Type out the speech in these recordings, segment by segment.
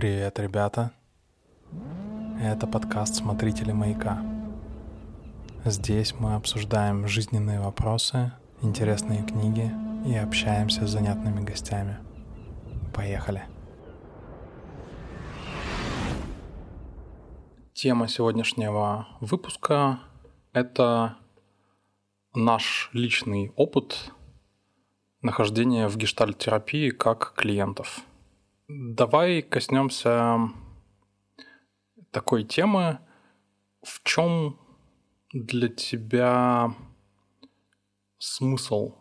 Привет, ребята. Это подкаст «Смотрители маяка». Здесь мы обсуждаем жизненные вопросы, интересные книги и общаемся с занятными гостями. Поехали. Тема сегодняшнего выпуска – это наш личный опыт нахождения в гештальт-терапии как клиентов – Давай коснемся такой темы. В чем для тебя смысл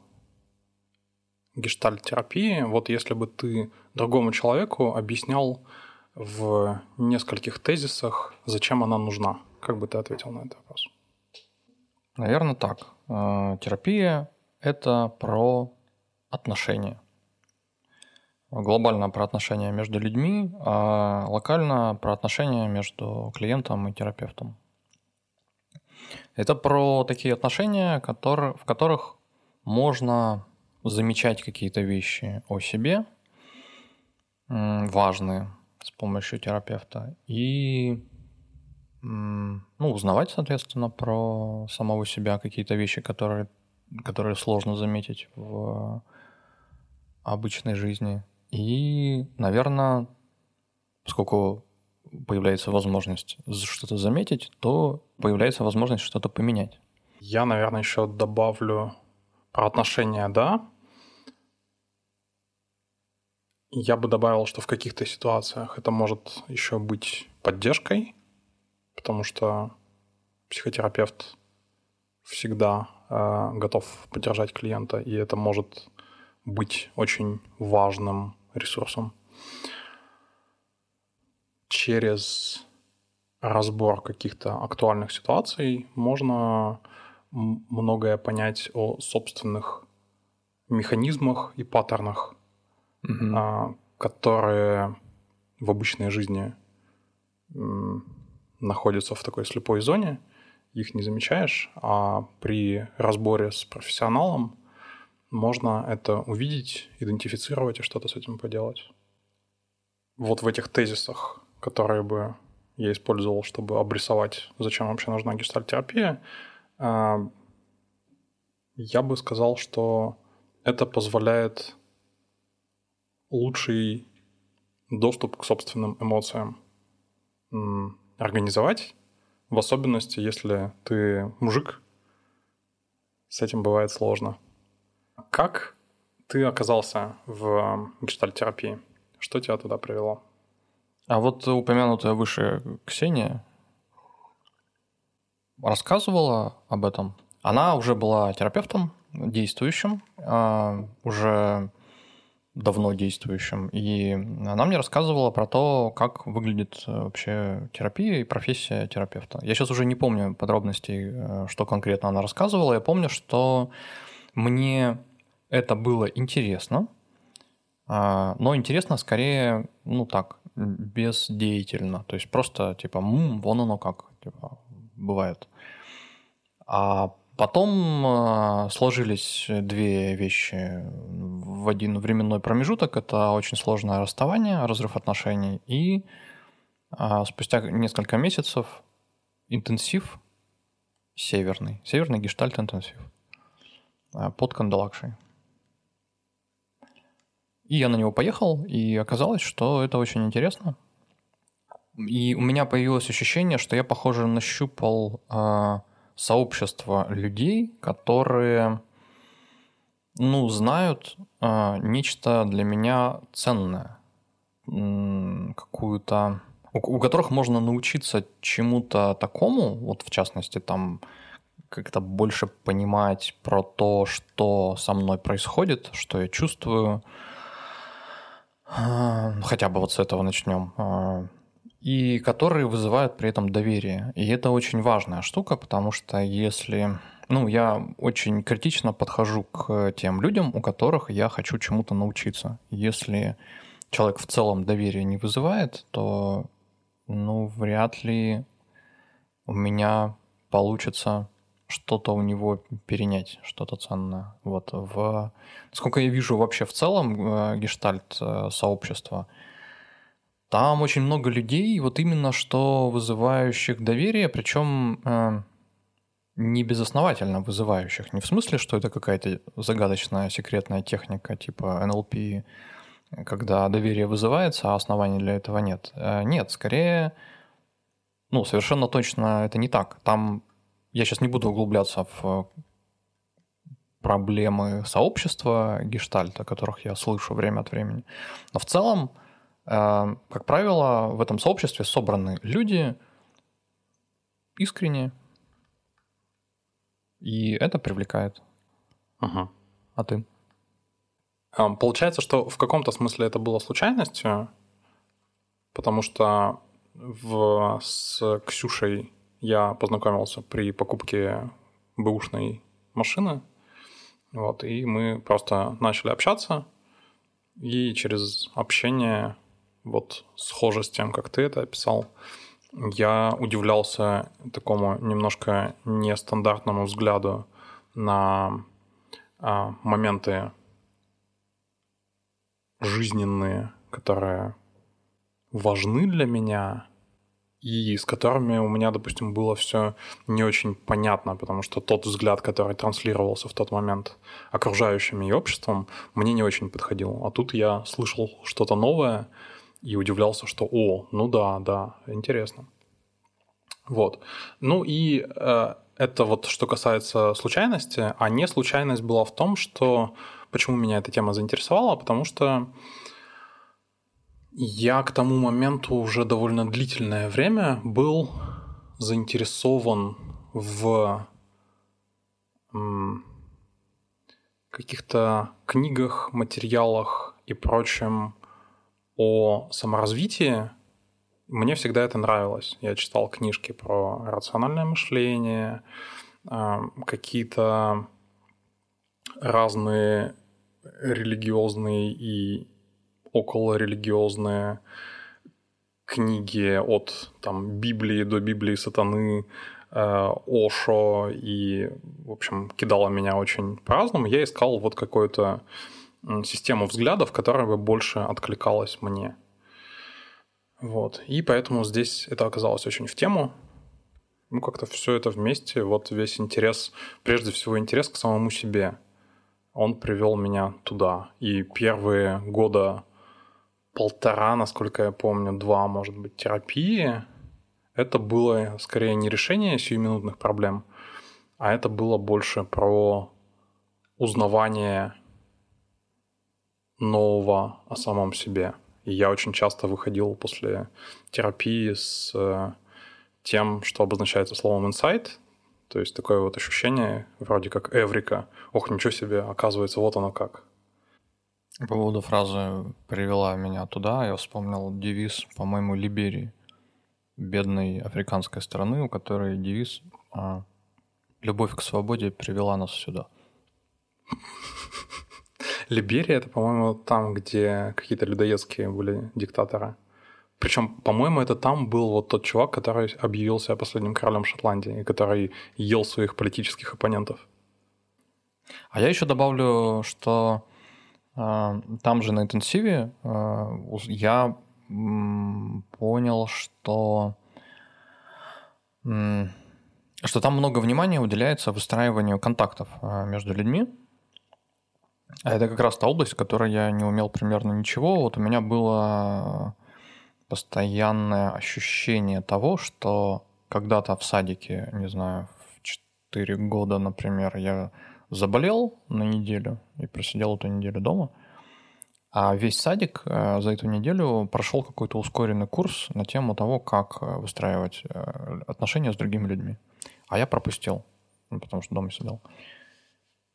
гештальт-терапии? Вот если бы ты другому человеку объяснял в нескольких тезисах, зачем она нужна, как бы ты ответил на этот вопрос? Наверное, так. Э, терапия – это про отношения – глобально про отношения между людьми, а локально про отношения между клиентом и терапевтом. Это про такие отношения, в которых можно замечать какие-то вещи о себе, важные с помощью терапевта, и ну, узнавать, соответственно, про самого себя какие-то вещи, которые, которые сложно заметить в обычной жизни. И, наверное, поскольку появляется возможность что-то заметить, то появляется возможность что-то поменять. Я, наверное, еще добавлю про отношения, да. Я бы добавил, что в каких-то ситуациях это может еще быть поддержкой, потому что психотерапевт всегда э, готов поддержать клиента, и это может быть очень важным ресурсом. Через разбор каких-то актуальных ситуаций можно многое понять о собственных механизмах и паттернах, угу. которые в обычной жизни находятся в такой слепой зоне, их не замечаешь, а при разборе с профессионалом можно это увидеть, идентифицировать и что-то с этим поделать. Вот в этих тезисах, которые бы я использовал, чтобы обрисовать, зачем вообще нужна гештальтерапия, а, я бы сказал, что это позволяет лучший доступ к собственным эмоциям организовать, в особенности, если ты мужик, с этим бывает сложно. Как ты оказался в гештальтерапии? Что тебя туда привело? А вот упомянутая выше Ксения рассказывала об этом. Она уже была терапевтом, действующим, а, уже давно действующим. И она мне рассказывала про то, как выглядит вообще терапия и профессия терапевта. Я сейчас уже не помню подробностей, э, что конкретно она рассказывала. Я помню, что мне это было интересно, а, но интересно скорее, ну так, бездеятельно. То есть просто типа, м, вон оно как, типа, бывает. А потом а, сложились две вещи в один временной промежуток. Это очень сложное расставание, разрыв отношений. И а, спустя несколько месяцев интенсив северный, северный гештальт интенсив под Кандалакшей. И я на него поехал, и оказалось, что это очень интересно. И у меня появилось ощущение, что я, похоже, нащупал э, сообщество людей, которые, ну, знают э, нечто для меня ценное, какую-то, у, у которых можно научиться чему-то такому, вот в частности там как-то больше понимать про то, что со мной происходит, что я чувствую, а, хотя бы вот с этого начнем. А, и которые вызывают при этом доверие. И это очень важная штука, потому что если... Ну, я очень критично подхожу к тем людям, у которых я хочу чему-то научиться. Если человек в целом доверие не вызывает, то, ну, вряд ли у меня получится что-то у него перенять, что-то ценное. Вот в, сколько я вижу вообще в целом э, гештальт э, сообщества, Там очень много людей, вот именно что вызывающих доверие, причем э, не безосновательно вызывающих. Не в смысле, что это какая-то загадочная секретная техника типа NLP, когда доверие вызывается, а оснований для этого нет. Э, нет, скорее, ну, совершенно точно это не так. Там я сейчас не буду углубляться в проблемы сообщества гештальта, которых я слышу время от времени. Но в целом Э, как правило, в этом сообществе собраны люди искренне, и это привлекает. Угу. А ты? А, получается, что в каком-то смысле это было случайностью, потому что в, с Ксюшей я познакомился при покупке бэушной машины. Вот, и мы просто начали общаться, и через общение вот схоже с тем, как ты это описал. Я удивлялся такому немножко нестандартному взгляду на а, моменты жизненные, которые важны для меня, и с которыми у меня, допустим, было все не очень понятно, потому что тот взгляд, который транслировался в тот момент окружающим и обществом, мне не очень подходил. А тут я слышал что-то новое, и удивлялся, что «О, ну да, да, интересно». Вот. Ну и э, это вот что касается случайности, а не случайность была в том, что почему меня эта тема заинтересовала, потому что я к тому моменту уже довольно длительное время был заинтересован в каких-то книгах, материалах и прочем о саморазвитии, мне всегда это нравилось. Я читал книжки про рациональное мышление, а, какие-то разные религиозные и околорелигиозные книги от там, Библии до Библии сатаны, э, Ошо, и, в общем, кидало меня очень по-разному. Я искал вот какое-то систему взглядов, которая бы больше откликалась мне. Вот. И поэтому здесь это оказалось очень в тему. Ну, как-то все это вместе, вот весь интерес, прежде всего интерес к самому себе, он привел меня туда. И первые года полтора, насколько я помню, два, может быть, терапии, это было скорее не решение сиюминутных проблем, а это было больше про узнавание нового о самом себе. И я очень часто выходил после терапии с э, тем, что обозначается словом insight, то есть такое вот ощущение, вроде как эврика. Ох, ничего себе, оказывается, вот оно как. По поводу фразы «привела меня туда», я вспомнил девиз, по-моему, Либерии, бедной африканской страны, у которой девиз а, «Любовь к свободе привела нас сюда». Либерия это, по-моему, там, где какие-то людоедские были диктаторы. Причем, по-моему, это там был вот тот чувак, который объявился последним королем Шотландии и который ел своих политических оппонентов. А я еще добавлю, что там же на интенсиве э, я понял, что что там много внимания уделяется выстраиванию контактов э, между людьми. А это как раз та область, в которой я не умел примерно ничего. Вот у меня было постоянное ощущение того, что когда-то в садике, не знаю, в 4 года, например, я заболел на неделю и просидел эту неделю дома, а весь садик э, за эту неделю прошел какой-то ускоренный курс на тему того, как э, выстраивать э, отношения с другими людьми. А я пропустил, ну, потому что дома сидел.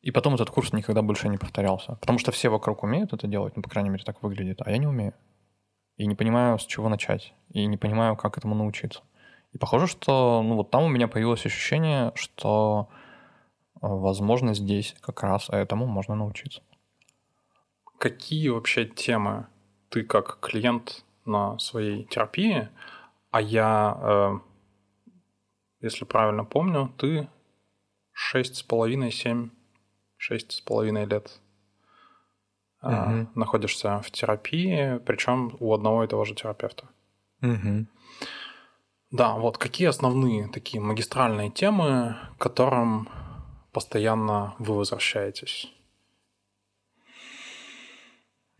И потом этот курс никогда больше не повторялся. Потому что все вокруг умеют это делать, ну, по крайней мере, так выглядит, а я не умею. И не понимаю, с чего начать. И не понимаю, как этому научиться. И похоже, что ну, вот там у меня появилось ощущение, что, возможно, здесь как раз этому можно научиться. Какие вообще темы ты как клиент на своей терапии, а я, э, если правильно помню, ты шесть с половиной, семь шесть с половиной лет угу. находишься в терапии, причем у одного и того же терапевта. Угу. Да, вот какие основные такие магистральные темы, которым постоянно вы возвращаетесь?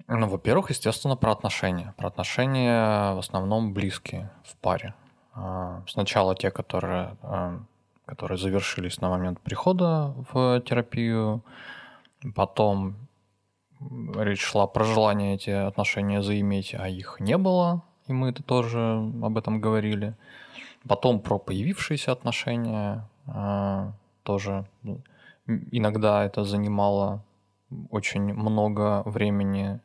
Ну, во-первых, естественно, про отношения. Про отношения в основном близкие в паре. А, сначала те, которые, а, которые завершились на момент прихода в терапию, потом речь шла про желание эти отношения заиметь, а их не было, и мы это тоже об этом говорили. Потом про появившиеся отношения а, тоже иногда это занимало очень много времени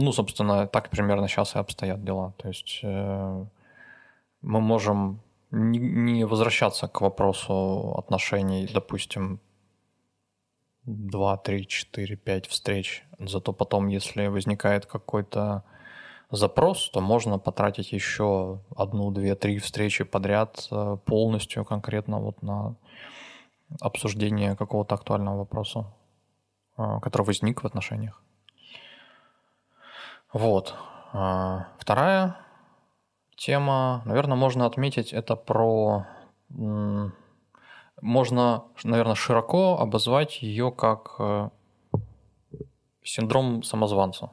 ну, собственно, так примерно сейчас и обстоят дела. То есть э, мы можем не, не возвращаться к вопросу отношений, допустим, 2, 3, 4, 5 встреч. Зато потом, если возникает какой-то запрос, то можно потратить еще одну, две, три встречи подряд э, полностью конкретно вот на обсуждение какого-то актуального вопроса, э, который возник в отношениях. Вот. А, вторая тема, наверное, можно отметить, это про... Можно, наверное, широко обозвать ее как э, синдром самозванца,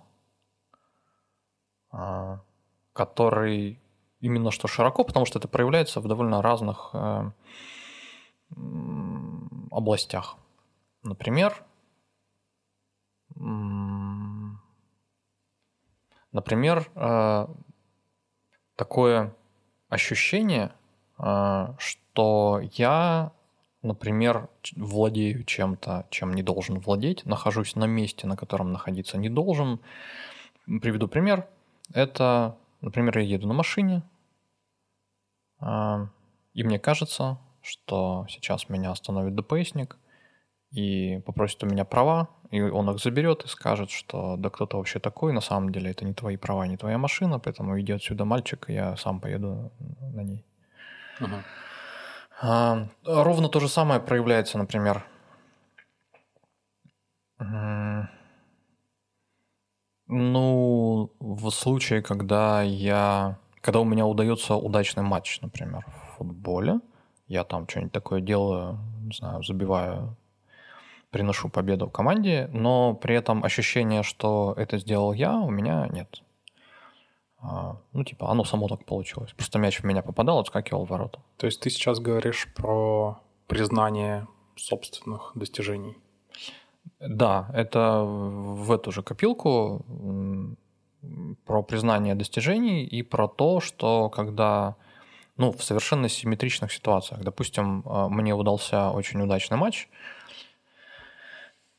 который именно что широко, потому что это проявляется в довольно разных э, областях. Например, Например, э, такое ощущение, э, что я, например, владею чем-то, чем не должен владеть, нахожусь на месте, на котором находиться не должен. Приведу пример. Это, например, я еду на машине, э, и мне кажется, что сейчас меня остановит ДПСник и попросит у меня права, и он их заберет и скажет, что да кто-то вообще такой, на самом деле это не твои права, не твоя машина, поэтому иди отсюда, мальчик, я сам поеду на ней. Uh-huh. А, ровно то же самое проявляется, например, ну, в случае, когда я, когда у меня удается удачный матч, например, в футболе, я там что-нибудь такое делаю, не знаю, забиваю приношу победу команде, но при этом ощущение, что это сделал я, у меня нет. А, ну, типа, оно само так получилось. Просто мяч в меня попадал, отскакивал в ворота. То есть ты сейчас говоришь про признание собственных достижений? Да, это в эту же копилку про признание достижений и про то, что когда ну, в совершенно симметричных ситуациях. Допустим, а, мне удался очень удачный матч,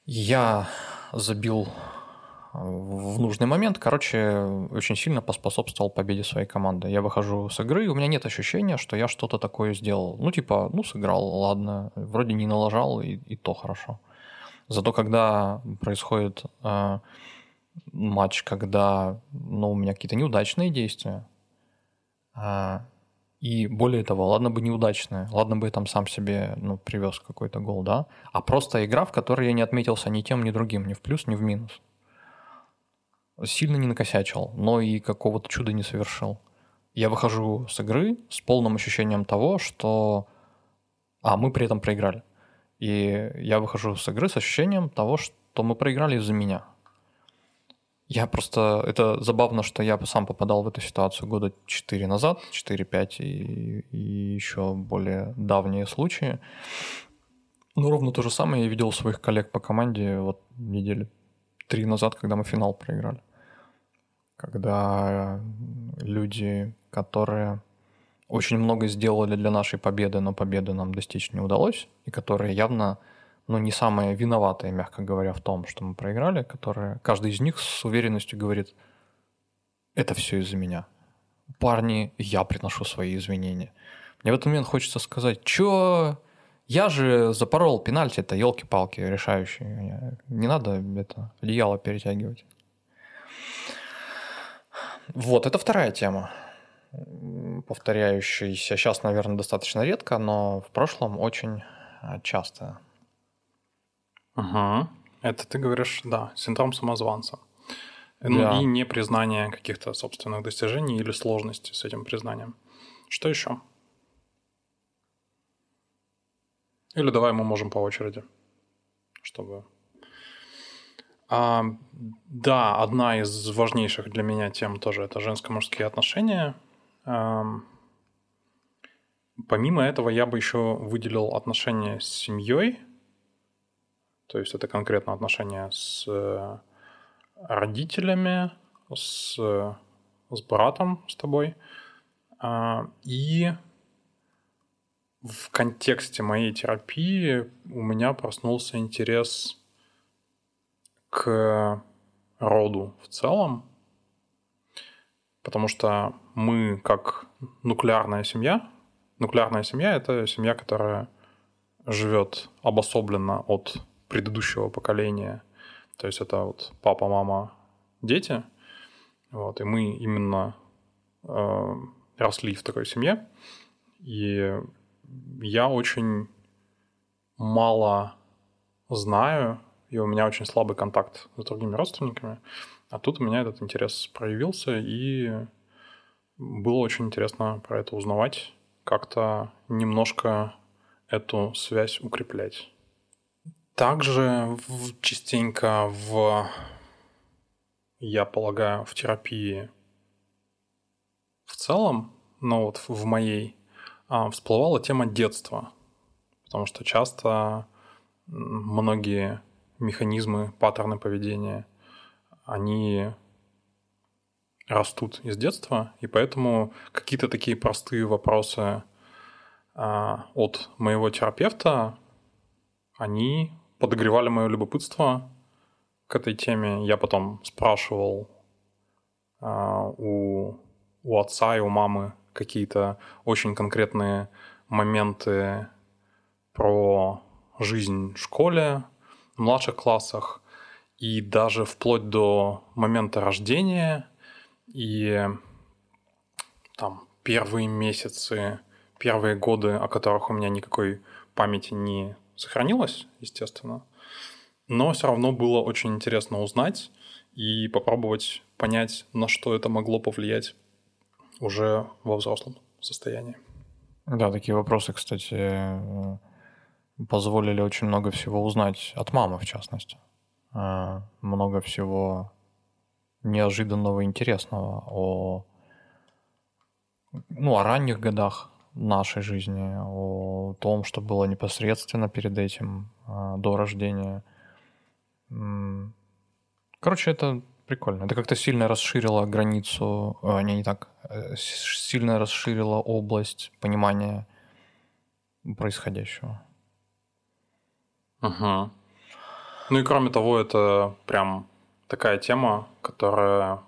я забил э, в нужный момент, короче, очень сильно поспособствовал победе своей команды. Я выхожу с игры, и у меня нет ощущения, что я что-то такое сделал. Ну, типа, ну, сыграл, ладно, вроде не налажал, и, и то хорошо. Зато когда происходит э, матч, когда ну, у меня какие-то неудачные действия, э, и более того, ладно бы неудачная, ладно бы я там сам себе ну, привез какой-то гол, да, а просто игра, в которой я не отметился ни тем, ни другим, ни в плюс, ни в минус. Сильно не накосячил, но и какого-то чуда не совершил. Я выхожу с игры с полным ощущением того, что... А, мы при этом проиграли. И я выхожу с игры с ощущением того, что мы проиграли из-за меня – я просто... Это забавно, что я сам попадал в эту ситуацию года 4 назад, 4-5 и, и еще более давние случаи. Ну, ровно то же самое я видел своих коллег по команде вот недели три назад, когда мы финал проиграли. Когда люди, которые очень много сделали для нашей победы, но победы нам достичь не удалось, и которые явно ну, не самые виноватые, мягко говоря, в том, что мы проиграли, которые каждый из них с уверенностью говорит, это все из-за меня. Парни, я приношу свои извинения. Мне в этот момент хочется сказать, что я же запорол пенальти, это елки-палки решающие. Не надо это одеяло перетягивать. Вот, это вторая тема, повторяющаяся. Сейчас, наверное, достаточно редко, но в прошлом очень часто. Угу. Это ты говоришь, да, синдром самозванца. Ну Да. и не признание каких-то собственных достижений или сложности с этим признанием. Что еще? Или давай мы можем по очереди, чтобы... А, да, одна из важнейших для меня тем тоже это женско-мужские отношения. Помимо этого я бы еще выделил отношения с семьей. То есть это конкретно отношения с э, родителями, с, с братом, с тобой. А, И в контексте моей терапии у меня проснулся интерес к роду в целом, потому что мы как нуклеарная семья, нуклеарная семья – это семья, которая живет обособленно от предыдущего поколения, то есть это вот папа, мама, дети, вот, и мы именно э, росли в такой семье, и я очень мало знаю, и у меня очень слабый контакт с другими родственниками. А тут у меня этот интерес проявился, и было очень интересно про это узнавать, как-то немножко эту связь укреплять. Также частенько в, я полагаю, в терапии в целом, но вот в моей, а, всплывала тема детства. Потому что часто многие механизмы, паттерны поведения, они растут из детства, и поэтому какие-то такие простые вопросы а, от моего терапевта, они подогревали мое любопытство к этой теме. Я потом спрашивал а, у, у отца и у мамы какие-то очень конкретные моменты про жизнь в школе, в младших классах, и даже вплоть до момента рождения, и там первые месяцы, первые годы, о которых у меня никакой памяти не сохранилось, естественно. Но все равно было очень интересно узнать и попробовать понять, на что это могло повлиять уже во взрослом состоянии. Да, такие вопросы, кстати, э, позволили очень много всего узнать от мамы, в частности. Э, Много всего неожиданного интересного о, ну, о ранних годах нашей жизни, о том, что было непосредственно перед этим, э, до рождения. Короче, это прикольно. Это как-то сильно расширило границу, э, не, не так, э, сильно расширило область понимания происходящего. Угу. Ну и кроме того, это прям такая тема, которая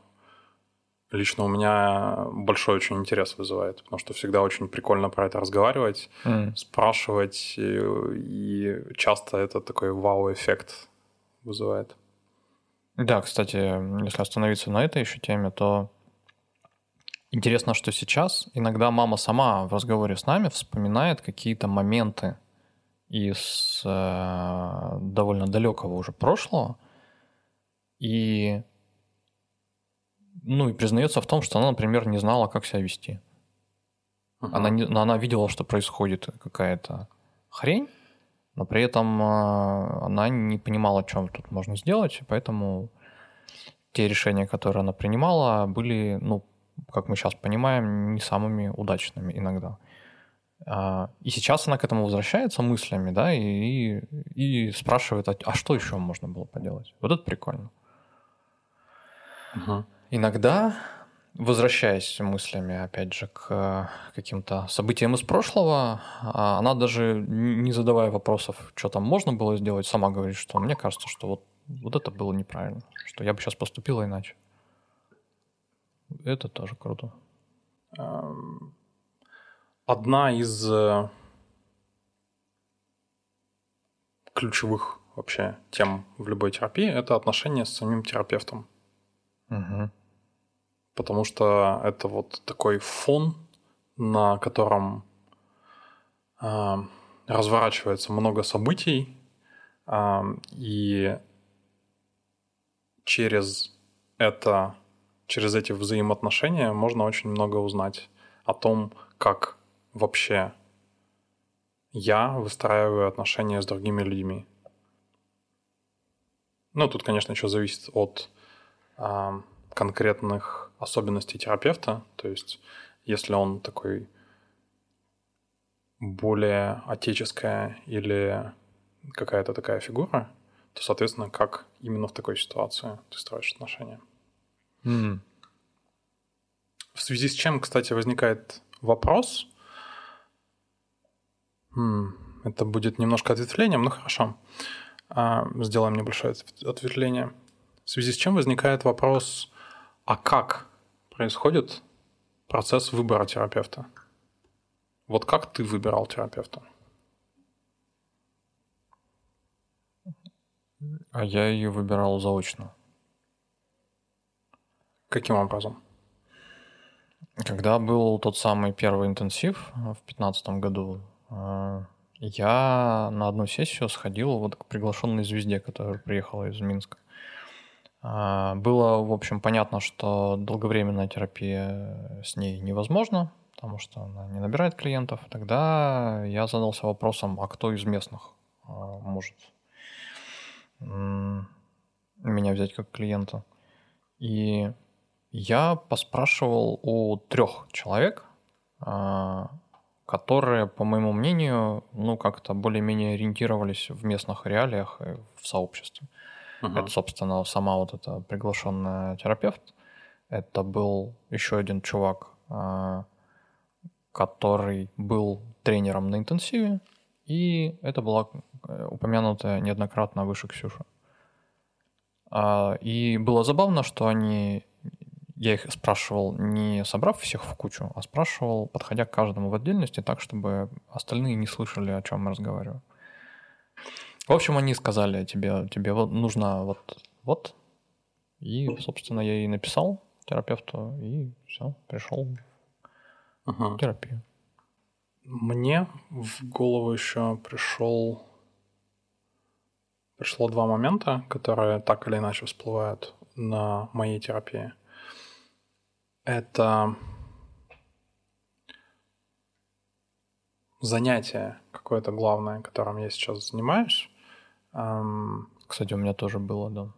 лично у меня большой очень интерес вызывает, потому что всегда очень прикольно про это разговаривать, М. спрашивать, и, и часто это такой вау-эффект вызывает. Да, кстати, если остановиться на этой еще теме, то интересно, что сейчас иногда мама сама в разговоре с нами вспоминает какие-то моменты из э, довольно далекого уже прошлого и ну и признается в том, что она, например, не знала, как себя вести. Мгм. Она, не- она видела, что происходит какая-то хрень, но при этом э, она не понимала, что тут можно сделать, поэтому те решения, которые она принимала, были, ну, как мы сейчас понимаем, не самыми удачными иногда. А, И сейчас она к этому возвращается мыслями, да, и, и, и спрашивает, а, а что еще можно было поделать? Вот это прикольно. Мгм. Иногда, возвращаясь мыслями, опять же, к э, каким-то событиям из прошлого, а, она даже не задавая вопросов, что там можно было сделать, сама говорит, что мне кажется, что вот, вот это было неправильно, что я бы сейчас поступила иначе. Это тоже круто. Одна из э, ключевых вообще тем в любой терапии – это отношения с самим терапевтом. Мгм. потому что это вот такой фон, на котором а, разворачивается много событий, а, и через это через эти взаимоотношения можно очень много узнать о том, как вообще я выстраиваю отношения с другими людьми. Ну, тут, конечно, еще зависит от э, конкретных особенностей терапевта. То есть, если он такой более отеческая или какая-то такая фигура, то, соответственно, как именно в такой ситуации ты строишь отношения. Mm. В связи с чем, кстати, возникает вопрос. Это будет немножко ответвлением, но хорошо. А, Сделаем небольшое отв- ответвление. В связи с чем возникает вопрос, а как происходит процесс выбора терапевта? Вот как ты выбирал терапевта? А я ее выбирал заочно. Каким образом? Когда был тот самый первый интенсив в 2015 году, я на одну сессию сходил вот к приглашенной звезде, которая приехала из Минска. А, Было, в общем, понятно, что долговременная терапия с ней невозможна, потому что она не набирает клиентов. Тогда я задался вопросом, а кто из местных а, может меня взять как клиента? И я поспрашивал у трех человек, а, которые, по моему мнению, ну, как-то более-менее ориентировались в местных реалиях и в сообществе. Мгм. Это, собственно, сама вот эта приглашенная терапевт. Это был еще один чувак, а, который был тренером на интенсиве, и это была э, упомянутая неоднократно выше Ксюша. А, И было забавно, что они, я их спрашивал, не собрав всех в кучу, а спрашивал, подходя к каждому в отдельности, так, чтобы остальные не слышали, о чем мы разговариваем. В общем, они сказали тебе, тебе вот нужно вот, вот. И, собственно, я ей написал терапевту, и все, пришел Мгм. в терапию. Мне в голову еще пришел пришло два момента, которые так или иначе всплывают на моей терапии. Это занятие какое-то главное, которым я сейчас занимаюсь. Кстати, у меня тоже было, да.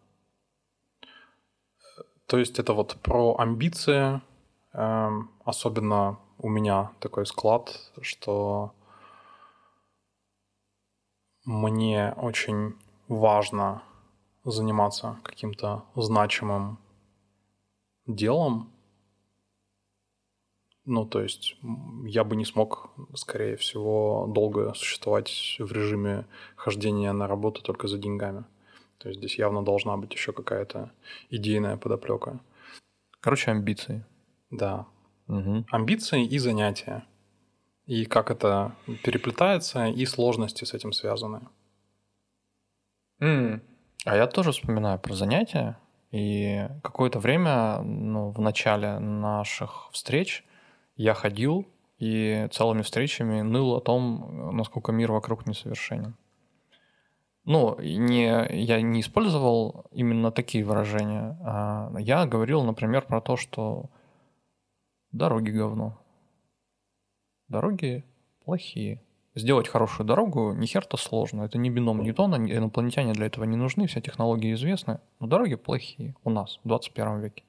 То есть это вот про амбиции. Особенно у меня такой склад, что мне очень важно заниматься каким-то значимым делом. Ну, то есть я бы не смог, скорее всего, долго существовать в режиме хождения на работу только за деньгами. То есть здесь явно должна быть еще какая-то идейная подоплека. Короче, амбиции. Да. Мгм. Амбиции и занятия. И как это переплетается, и сложности с этим связаны. А я тоже вспоминаю про занятия. И какое-то время, ну, в начале наших встреч я ходил и целыми встречами ныл о том, насколько мир вокруг несовершенен. Ну, не, я не использовал именно такие выражения. а я говорил, например, про то, что дороги говно. Дороги плохие. Сделать хорошую дорогу ни хер-то сложно. Это не бином Ньютона, инопланетяне для этого не нужны, все технологии известны. Но дороги плохие у нас в 21 веке,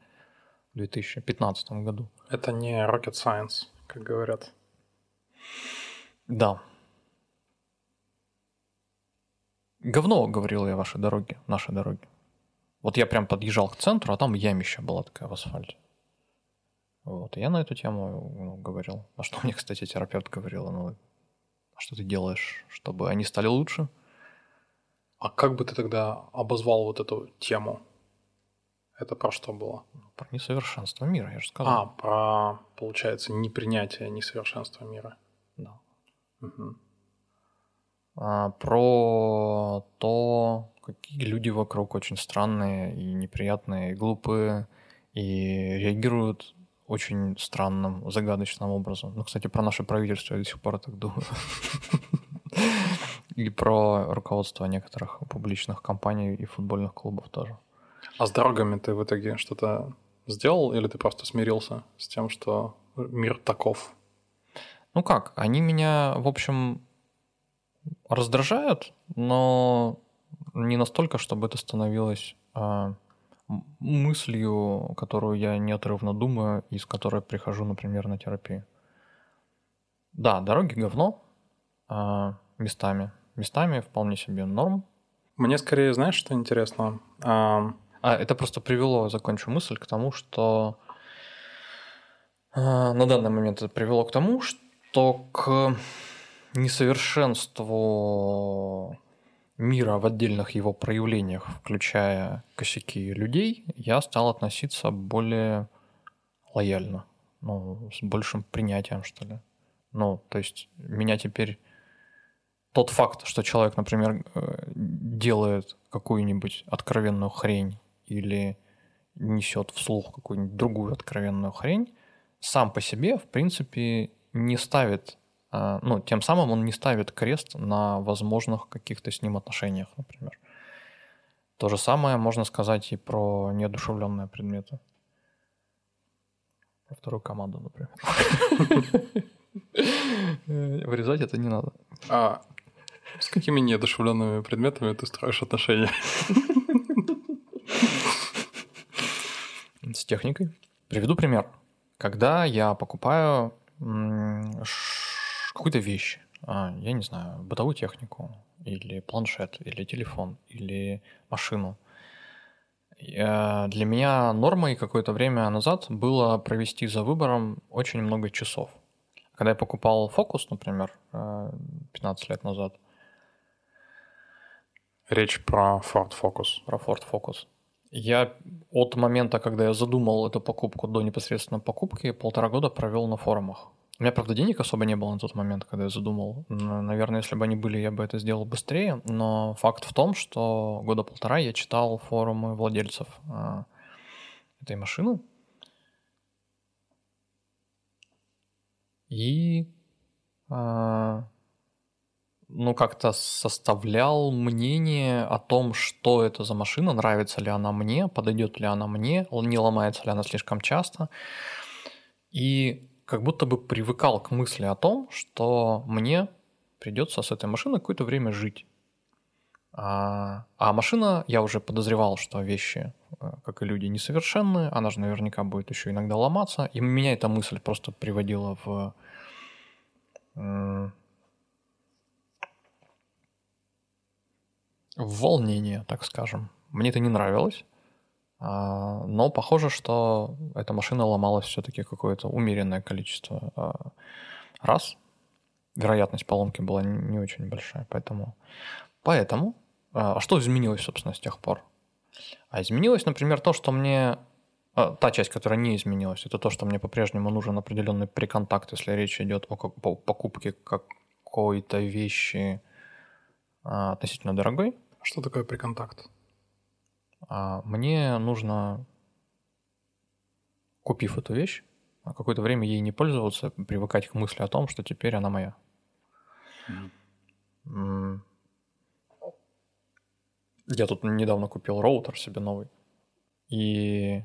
в 2015 году. Это не rocket science, как говорят. Да. Говно, говорил я, ваши дороги, наши дороги. Вот я прям подъезжал к центру, а там ямища была такая в асфальте. Вот, и я на эту тему ну, говорил. А что мне, кстати, терапевт говорил, ну, а что ты делаешь, чтобы они стали лучше? А как бы ты тогда обозвал вот эту тему? Это про что было? Про несовершенство мира, я же сказал. А, про, получается, непринятие несовершенства мира. Да. Мгм. А, про то, какие люди вокруг очень странные и неприятные, и глупые, и реагируют очень странным, загадочным образом. Ну, кстати, про наше правительство я до сих пор так думаю. И про руководство некоторых публичных компаний и футбольных клубов тоже. А с дорогами ты в итоге что-то сделал или ты просто смирился с тем, что мир таков? Ну как, они меня, в общем, раздражают, но не настолько, чтобы это становилось а, мыслью, которую я неотрывно думаю и с которой прихожу, например, на терапию. Да, дороги говно а, местами. Местами вполне себе норм. Мне скорее, знаешь, что интересно? А... а это просто привело, закончу мысль, к тому, что а, на данный момент это привело к тому, что к несовершенству мира в отдельных его проявлениях, включая косяки людей, я стал относиться более лояльно, ну, с большим принятием, что ли. Ну, то есть меня теперь тот факт, что человек, например, э, делает какую-нибудь откровенную хрень или несет вслух какую-нибудь другую откровенную хрень, сам по себе, в принципе, не ставит а, ну, тем самым он не ставит крест на возможных каких-то с ним отношениях, например. То же самое можно сказать и про неодушевленные предметы. Про вторую команду, например. Вырезать это не надо. А с какими неодушевленными предметами ты строишь отношения? С техникой. Приведу пример. Когда я покупаю какую-то вещь, а, я не знаю, бытовую технику, или планшет, или телефон, или машину. Э, для меня нормой какое-то время назад было провести за выбором очень много часов. Когда я покупал фокус, например, 15 э, лет назад. Речь про Ford Focus. Про Ford Focus. Я от момента, когда я задумал эту покупку до непосредственно покупки, полтора года провел на форумах. У меня, правда, денег особо не было на тот момент, когда я задумал. Наверное, если бы они были, я бы это сделал быстрее. Но факт в том, что года полтора я читал форумы владельцев а, этой машины. И а, ну, как-то составлял мнение о том, что это за машина, нравится ли она мне, подойдет ли она мне, не ломается ли она слишком часто. И как будто бы привыкал к мысли о том, что мне придется с этой машиной какое-то время жить. А, а машина, я уже подозревал, что вещи, э, как и люди, несовершенны, она же наверняка будет еще иногда ломаться. И меня эта мысль просто приводила в волнение, так скажем. Мне это не нравилось. А, но похоже, что эта машина ломалась все-таки какое-то умеренное количество а, раз. Вероятность поломки была не очень большая, поэтому... Поэтому... А что изменилось, собственно, с тех пор? А изменилось, например, то, что мне... Та часть, которая не изменилась, это то, что мне по-прежнему нужен определенный приконтакт, если речь идет о покупке какой-то вещи относительно дорогой. Что такое приконтакт? А мне нужно, купив эту вещь, какое-то время ей не пользоваться, привыкать к мысли о том, что теперь она моя. Mm. Я тут недавно купил роутер себе новый. И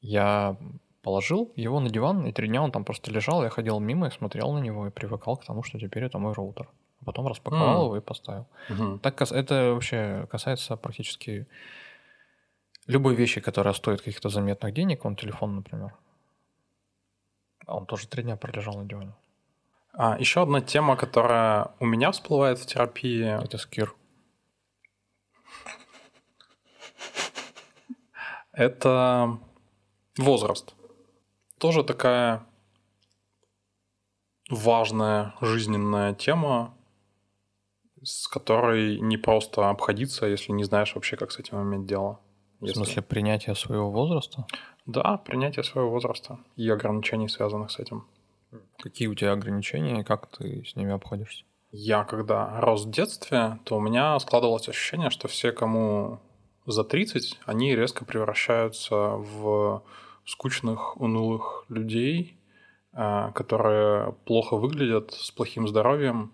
я положил его на диван, и три дня он там просто лежал, я ходил мимо и смотрел на него и привыкал к тому, что теперь это мой роутер. Потом распаковал mm. его и поставил. Mm-hmm. Так это вообще касается практически любой вещи, которая стоит каких-то заметных денег, он телефон, например. А он тоже три дня пролежал на диване. А, еще одна тема, которая у меня всплывает в терапии. Это скир. Это возраст. Тоже такая важная жизненная тема, с которой не просто обходиться, если не знаешь вообще, как с этим иметь дело. В смысле принятия своего возраста? Да, принятие своего возраста и ограничений, связанных с этим. Какие у тебя ограничения и как ты с ними обходишься? Я когда рос в детстве, то у меня складывалось ощущение, что все, кому за 30, они резко превращаются в скучных, унылых людей, а, которые плохо выглядят, с плохим здоровьем,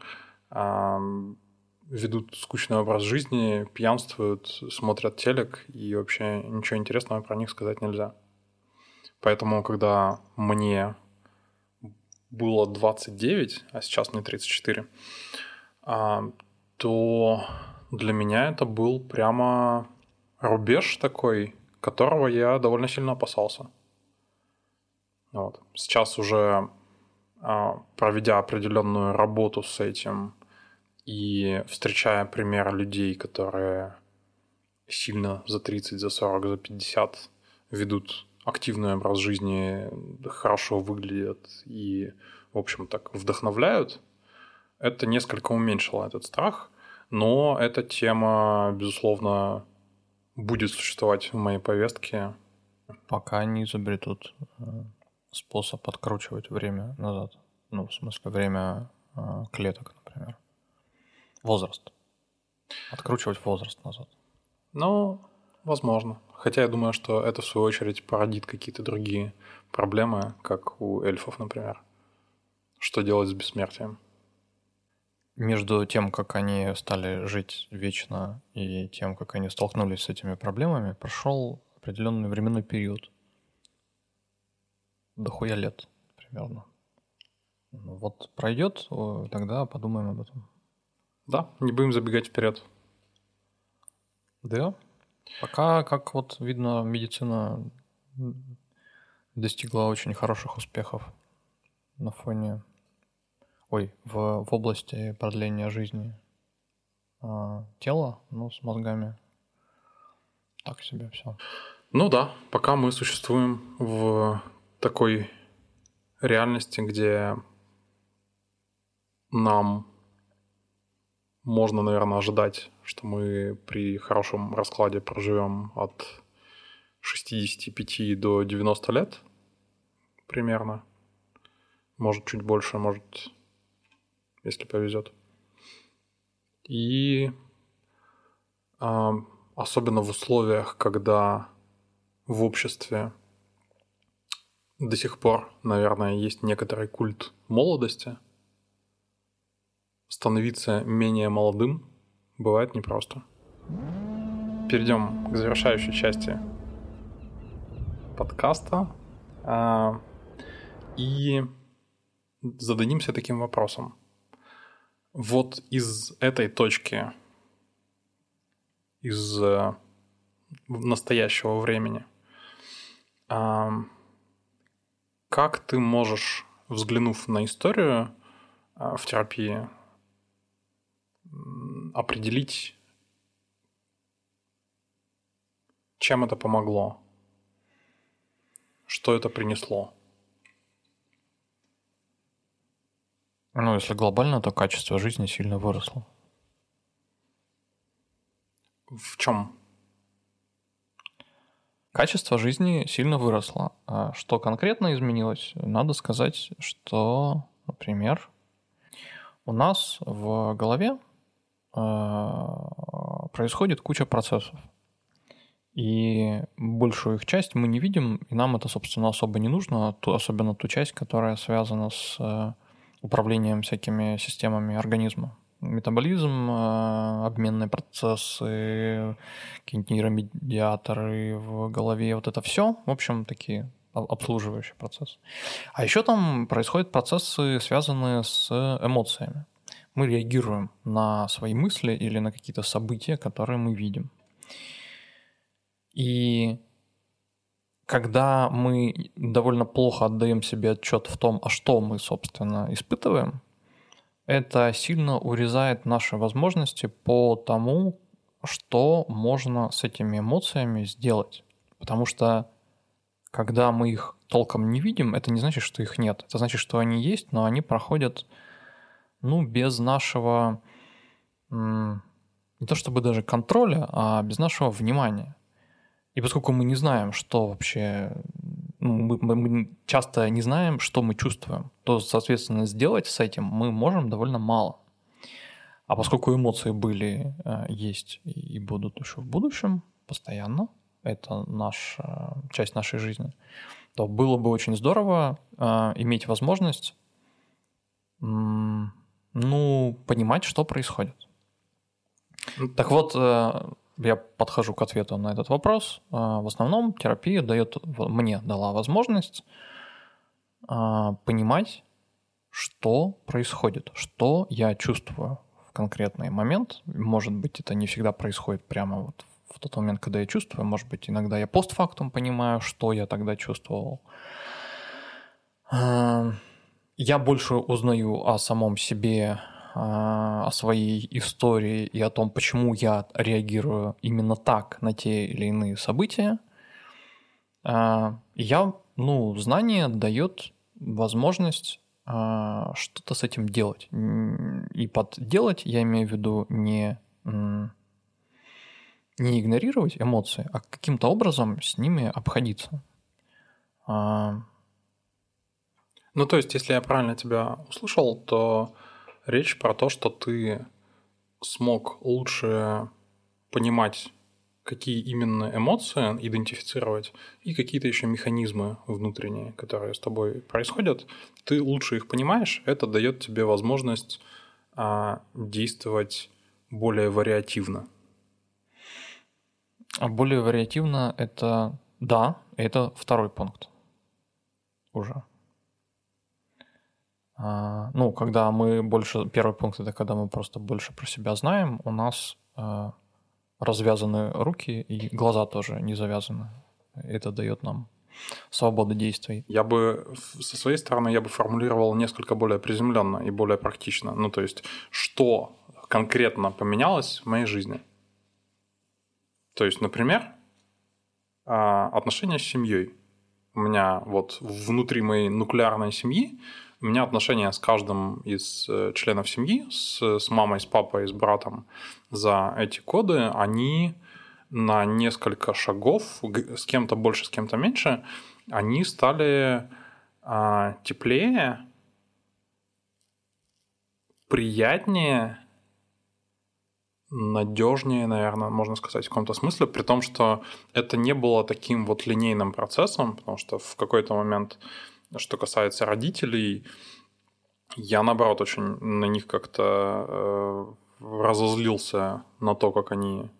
ведут скучный образ жизни, пьянствуют, смотрят телек, и вообще ничего интересного про них сказать нельзя. Поэтому, когда мне было 29, а сейчас мне 34, а, то для меня это был прямо рубеж такой, которого я довольно сильно опасался. Вот. Сейчас уже а, проведя определенную работу с этим и встречая примеры людей, которые сильно за 30, за 40, за 50 ведут активный образ жизни, хорошо выглядят и, в общем, так вдохновляют, это несколько уменьшило этот страх, но эта тема, безусловно, будет существовать в моей повестке. Пока не изобретут э, способ откручивать время назад. Ну, в смысле, время э, клеток, например. Возраст. Откручивать возраст назад. Ну, возможно. Хотя я думаю, что это в свою очередь породит какие-то другие проблемы, как у эльфов, например. Что делать с бессмертием? Между тем, как они стали жить вечно, и тем, как они столкнулись с этими проблемами, прошел определенный временной период. Дохуя лет примерно. Ну вот пройдет, тогда подумаем об этом. Да, не будем забегать вперед. Да. Пока, как вот видно, медицина достигла очень хороших успехов на фоне... Ой, в, в области продления жизни а, тела, ну, с мозгами. Так себе все. Ну да, пока мы существуем в такой реальности, где нам можно, наверное, ожидать, что мы при хорошем раскладе проживем от 65 до 90 лет примерно. Может, чуть больше, может, если повезет. И э, особенно в условиях, когда в обществе до сих пор, наверное, есть некоторый культ молодости – становиться менее молодым бывает непросто. Перейдем к завершающей части подкаста а, и зададимся таким вопросом. Вот из этой точки, из э, настоящего времени, а, как ты можешь, взглянув на историю а, в терапии, определить, чем это помогло, что это принесло. Ну, если глобально, то качество жизни сильно выросло. В чем? Качество жизни сильно выросло. А что конкретно изменилось? Надо сказать, что, например, у нас в голове происходит куча процессов. И большую их часть мы не видим, и нам это, собственно, особо не нужно, особенно ту часть, которая связана с э, управлением всякими системами организма. Метаболизм, э, обменные процессы, какие-нибудь нейромедиаторы в голове, вот это все, в общем, такие обслуживающие процессы. А еще там происходят процессы, связанные с эмоциями мы реагируем на свои мысли или на какие-то события, которые мы видим. И когда мы довольно плохо отдаем себе отчет в том, а что мы, собственно, испытываем, это сильно урезает наши возможности по тому, что можно с этими эмоциями сделать. Потому что когда мы их толком не видим, это не значит, что их нет. Это значит, что они есть, но они проходят ну, без нашего, не то чтобы даже контроля, а без нашего внимания. И поскольку мы не знаем, что вообще, ну, мы, мы часто не знаем, что мы чувствуем, то, соответственно, сделать с этим мы можем довольно мало. А поскольку эмоции были, э, есть и будут еще в будущем постоянно, это наша часть нашей жизни, то было бы очень здорово э, иметь возможность ну, понимать, что происходит. Так вот, э, я подхожу к ответу на этот вопрос. Э, в основном терапия дает, мне дала возможность э, понимать, что происходит, что я чувствую в конкретный момент. Может быть, это не всегда происходит прямо вот в тот момент, когда я чувствую. Может быть, иногда я постфактум понимаю, что я тогда чувствовал. Я больше узнаю о самом себе, а, о своей истории и о том, почему я реагирую именно так на те или иные события. А, я, ну, знание дает возможность а, что-то с этим делать. И под делать я имею в виду не, не игнорировать эмоции, а каким-то образом с ними обходиться. Ну, то есть, если я правильно тебя услышал, то речь про то, что ты смог лучше понимать, какие именно эмоции идентифицировать и какие-то еще механизмы внутренние, которые с тобой происходят, ты лучше их понимаешь, это дает тебе возможность а, действовать более вариативно. А более вариативно это да, это второй пункт уже. А, ну, когда мы больше... Первый пункт — это когда мы просто больше про себя знаем, у нас а, развязаны руки, и глаза тоже не завязаны. Это дает нам свободу действий. Я бы со своей стороны я бы формулировал несколько более приземленно и более практично. Ну, то есть, что конкретно поменялось в моей жизни? То есть, например, а, отношения с семьей. У меня вот внутри моей нуклеарной семьи у меня отношения с каждым из э, членов семьи, с, с мамой, с папой, с братом за эти годы, они на несколько шагов, с кем-то больше, с кем-то меньше, они стали а, теплее, приятнее, надежнее, наверное, можно сказать, в каком-то смысле, при том, что это не было таким вот линейным процессом, потому что в какой-то момент что касается родителей, я, наоборот, очень на них как-то э, разозлился на то, как они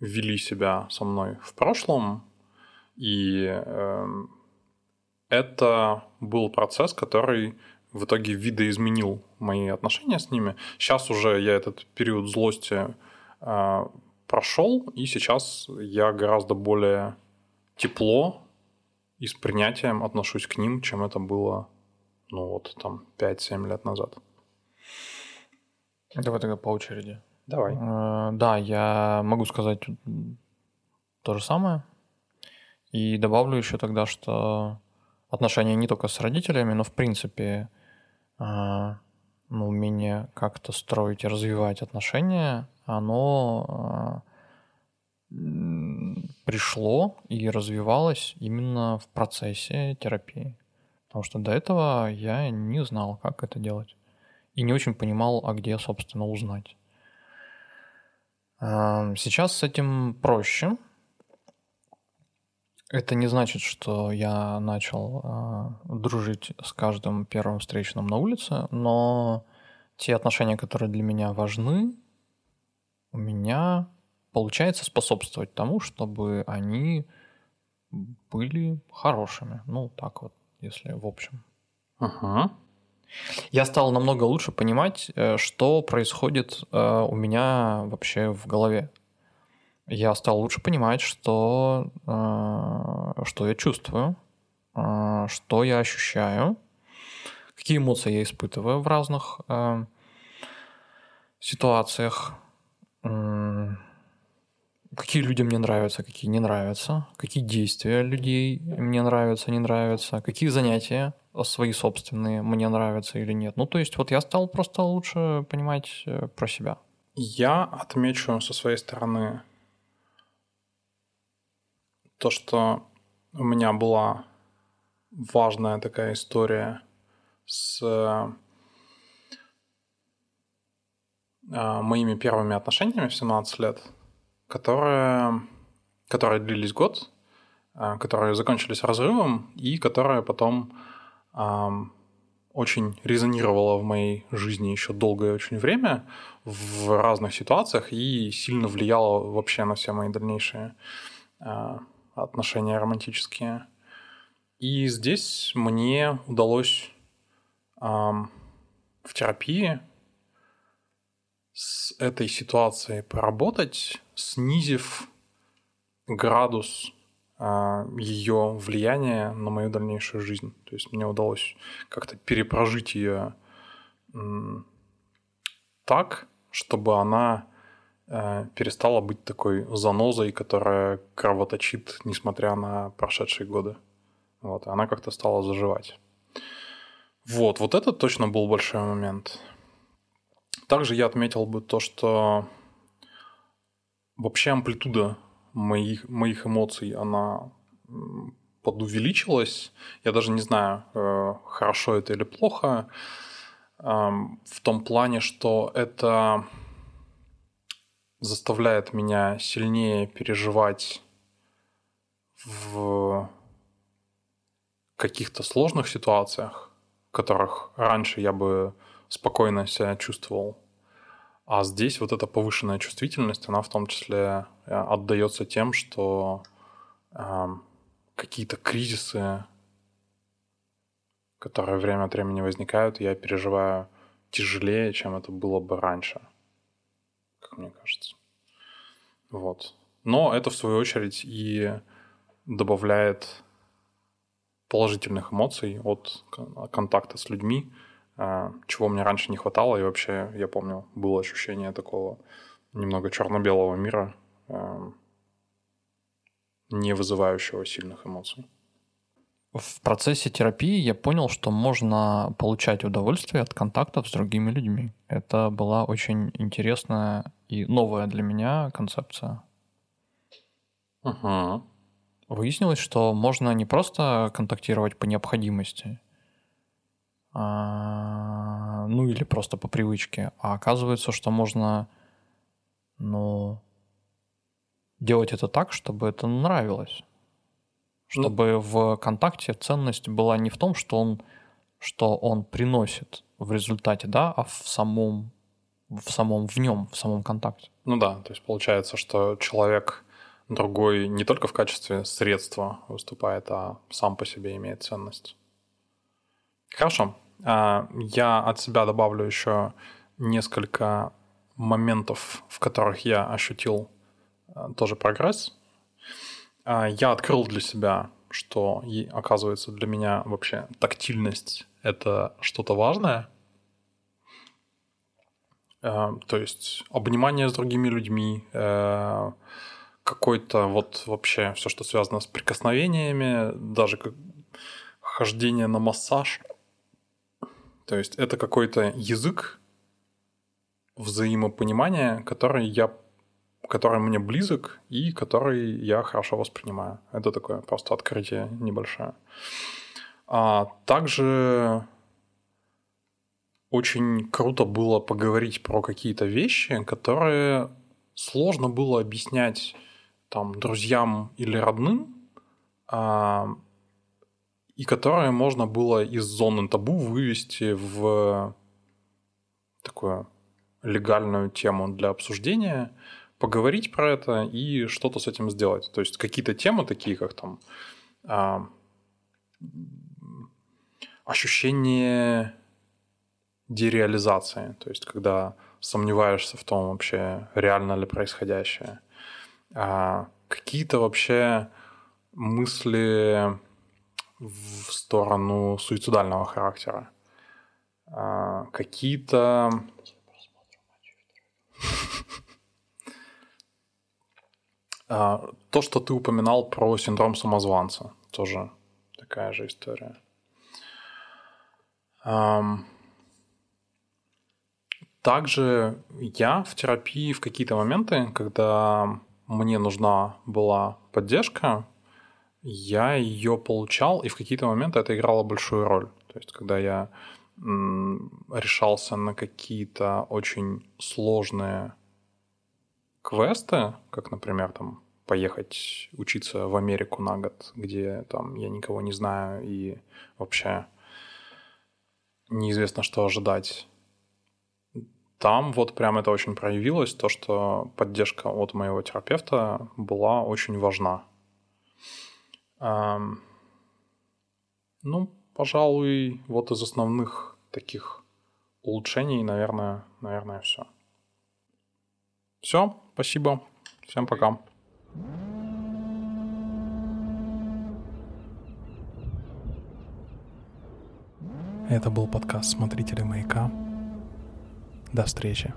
вели себя со мной в прошлом. И э, это был процесс, который в итоге видоизменил мои отношения с ними. Сейчас уже я этот период злости э, прошел, и сейчас я гораздо более тепло и с принятием отношусь к ним, чем это было, ну вот, там, 5-7 лет назад. Давай тогда по очереди. Давай. Э, да, я могу сказать то же самое. И добавлю еще тогда, что отношения не только с родителями, но в принципе э, ну, умение как-то строить и развивать отношения, оно э, пришло и развивалось именно в процессе терапии. Потому что до этого я не знал, как это делать. И не очень понимал, а где, собственно, узнать. Сейчас с этим проще. Это не значит, что я начал э, дружить с каждым первым встречным на улице, но те отношения, которые для меня важны, у меня получается способствовать тому, чтобы они были хорошими. Ну, так вот, если в общем. Ага. Я стал намного лучше понимать, э, что происходит э, у меня вообще в голове. Я стал лучше понимать, что, э, что я чувствую, что я ощущаю, какие эмоции я испытываю в разных ситуациях какие люди мне нравятся, какие не нравятся, какие действия людей мне нравятся, не нравятся, какие занятия свои собственные мне нравятся или нет. Ну, то есть вот я стал просто лучше понимать э, про себя. Я отмечу со своей стороны то, что у меня была важная такая история с э, моими первыми отношениями в 17 лет – которые, которые длились год, а, которые закончились разрывом и которые потом очень резонировала в моей жизни еще долгое очень время в разных ситуациях и сильно влияла вообще на все мои дальнейшие э, отношения романтические. И здесь мне удалось э, в терапии с этой ситуацией поработать, снизив градус а, ее влияния на мою дальнейшую жизнь. То есть мне удалось как-то перепрожить ее так, чтобы она э, перестала быть такой занозой, которая кровоточит, несмотря на прошедшие годы. Вот, она как-то стала заживать. Вот, вот это точно был большой момент. Также я отметил бы то, что вообще амплитуда моих, моих эмоций, она подувеличилась. Я даже не знаю, э, хорошо это или плохо, в том плане, что это заставляет меня сильнее переживать в каких-то сложных ситуациях, которых раньше я бы спокойно себя чувствовал. А здесь вот эта повышенная чувствительность, она в том числе э, отдается тем, что э, какие-то кризисы, которые время от времени возникают, я переживаю тяжелее, чем это было бы раньше, как мне кажется. Вот. Но это, в свою очередь, и добавляет положительных эмоций от контакта с людьми, чего мне раньше не хватало. И вообще, я помню, было ощущение такого немного черно-белого мира, а, не вызывающего сильных эмоций. В процессе терапии я понял, что можно получать удовольствие от контактов с другими людьми. Это была очень интересная и новая для меня концепция. Угу. Выяснилось, что можно не просто контактировать по необходимости, а, ну или просто по привычке, а оказывается, что можно, ну, делать это так, чтобы это нравилось. Ну чтобы ну, в контакте ценность была не в том, что он, что он приносит в результате, да, а в самом, в самом в нем, в самом контакте. Ну да, то есть получается, что человек другой не только в качестве средства выступает, а сам по себе имеет ценность. Хорошо. А, я от себя добавлю еще несколько моментов, в которых я ощутил а, тоже прогресс. А, я открыл для себя, что, оказывается, для меня вообще тактильность — это что-то важное. То есть обнимание с другими людьми, э, какой-то вот вообще все, что связано с прикосновениями, даже как хождение на массаж. То есть это какой-то язык взаимопонимания, который я который мне близок и который я хорошо воспринимаю. Это такое просто открытие небольшое. А также очень круто было поговорить про какие-то вещи, которые сложно было объяснять там, друзьям или родным, а, и которые можно было из зоны табу вывести в такую легальную тему для обсуждения, поговорить про это и что-то с этим сделать. То есть какие-то темы такие, как там а, ощущение дереализации, то есть когда сомневаешься в том вообще, реально ли происходящее – а какие-то вообще мысли в сторону суицидального характера? А, какие-то... А, то, что ты упоминал про синдром самозванца, тоже такая же история. Также я в терапии в какие-то моменты, когда мне нужна была поддержка, я ее получал, и в какие-то моменты это играло большую роль. То есть, когда я решался на какие-то очень сложные квесты, как, например, там поехать учиться в Америку на год, где там я никого не знаю и вообще неизвестно, что ожидать. Там вот прям это очень проявилось, то, что поддержка от моего терапевта была очень важна. Ну, пожалуй, вот из основных таких улучшений, наверное, наверное, все. Все, спасибо. Всем пока. Это был подкаст «Смотрители маяка». До встречи.